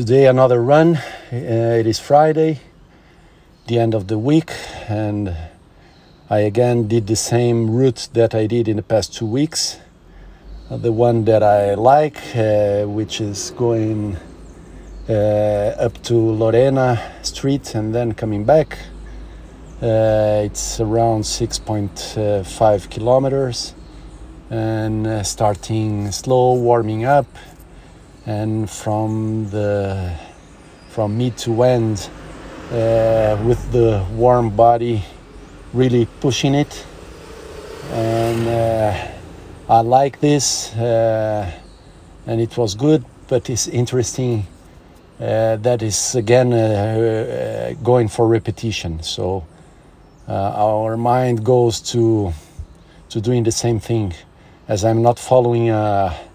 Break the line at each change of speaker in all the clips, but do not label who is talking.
today another run. Uh, it is Friday, the end of the week, and I again did the same route that I did in the past two weeks. Uh, the one that I like, uh, which is going uh, up to Lorena Street and then coming back. Uh, it's around 6.5 kilometers and uh, starting slow, warming up and from the from mid to end uh, with the warm body really pushing it. And uh, I like this uh, and it was good but it's interesting uh, that is again uh, uh, going for repetition. So our mind goes to to doing the same thing as I'm not following a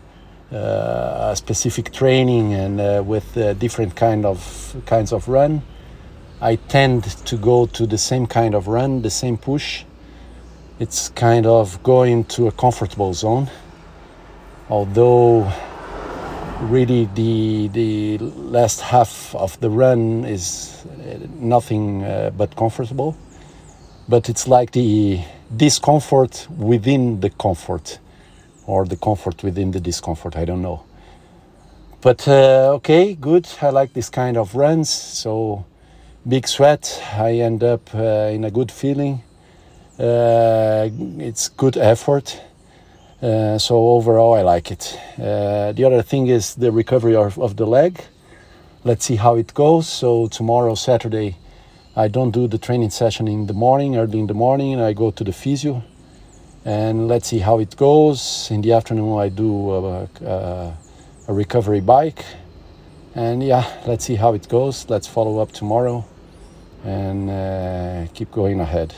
uh, specific training and uh, with uh, different kind of kinds of run. I tend to go to the same kind of run the same push. It's kind of going to a comfortable zone. Although really the the last half of the run is nothing uh, but comfortable. But it's like the discomfort within the comfort or the comfort within the discomfort. I don't know. But uh, okay, good. I like this kind of runs. So big sweat. I end up uh, in a good feeling. Uh, it's good effort. Uh, so overall, I like it. Uh, the other thing is the recovery of, of the leg. Let's see how it goes. So tomorrow, Saturday, I don't do the training session in the morning, early in the morning. I go to the physio and let's see how it goes. In the afternoon, I do a, a, a, recovery bike, and yeah, let's see how it goes. Let's follow up tomorrow and uh, keep going ahead.